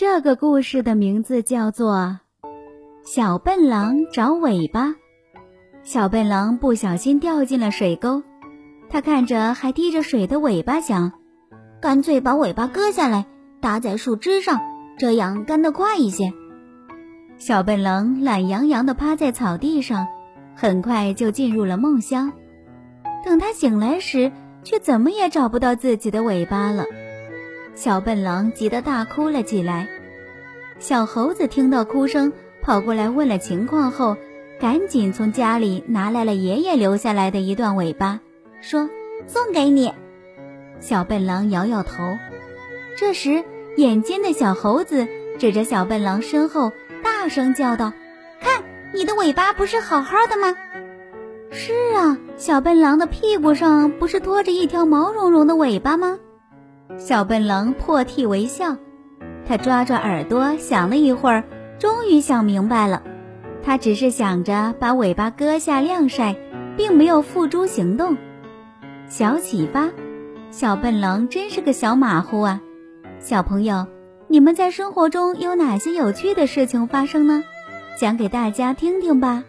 这个故事的名字叫做《小笨狼找尾巴》。小笨狼不小心掉进了水沟，他看着还滴着水的尾巴，想：干脆把尾巴割下来，搭在树枝上，这样干得快一些。小笨狼懒洋洋地趴在草地上，很快就进入了梦乡。等他醒来时，却怎么也找不到自己的尾巴了。小笨狼急得大哭了起来。小猴子听到哭声，跑过来问了情况后，赶紧从家里拿来了爷爷留下来的一段尾巴，说：“送给你。”小笨狼摇摇头。这时，眼尖的小猴子指着小笨狼身后，大声叫道：“看，你的尾巴不是好好的吗？”“是啊，小笨狼的屁股上不是拖着一条毛茸茸的尾巴吗？”小笨狼破涕为笑，他抓抓耳朵，想了一会儿，终于想明白了。他只是想着把尾巴割下晾晒，并没有付诸行动。小启发：小笨狼真是个小马虎啊！小朋友，你们在生活中有哪些有趣的事情发生呢？讲给大家听听吧。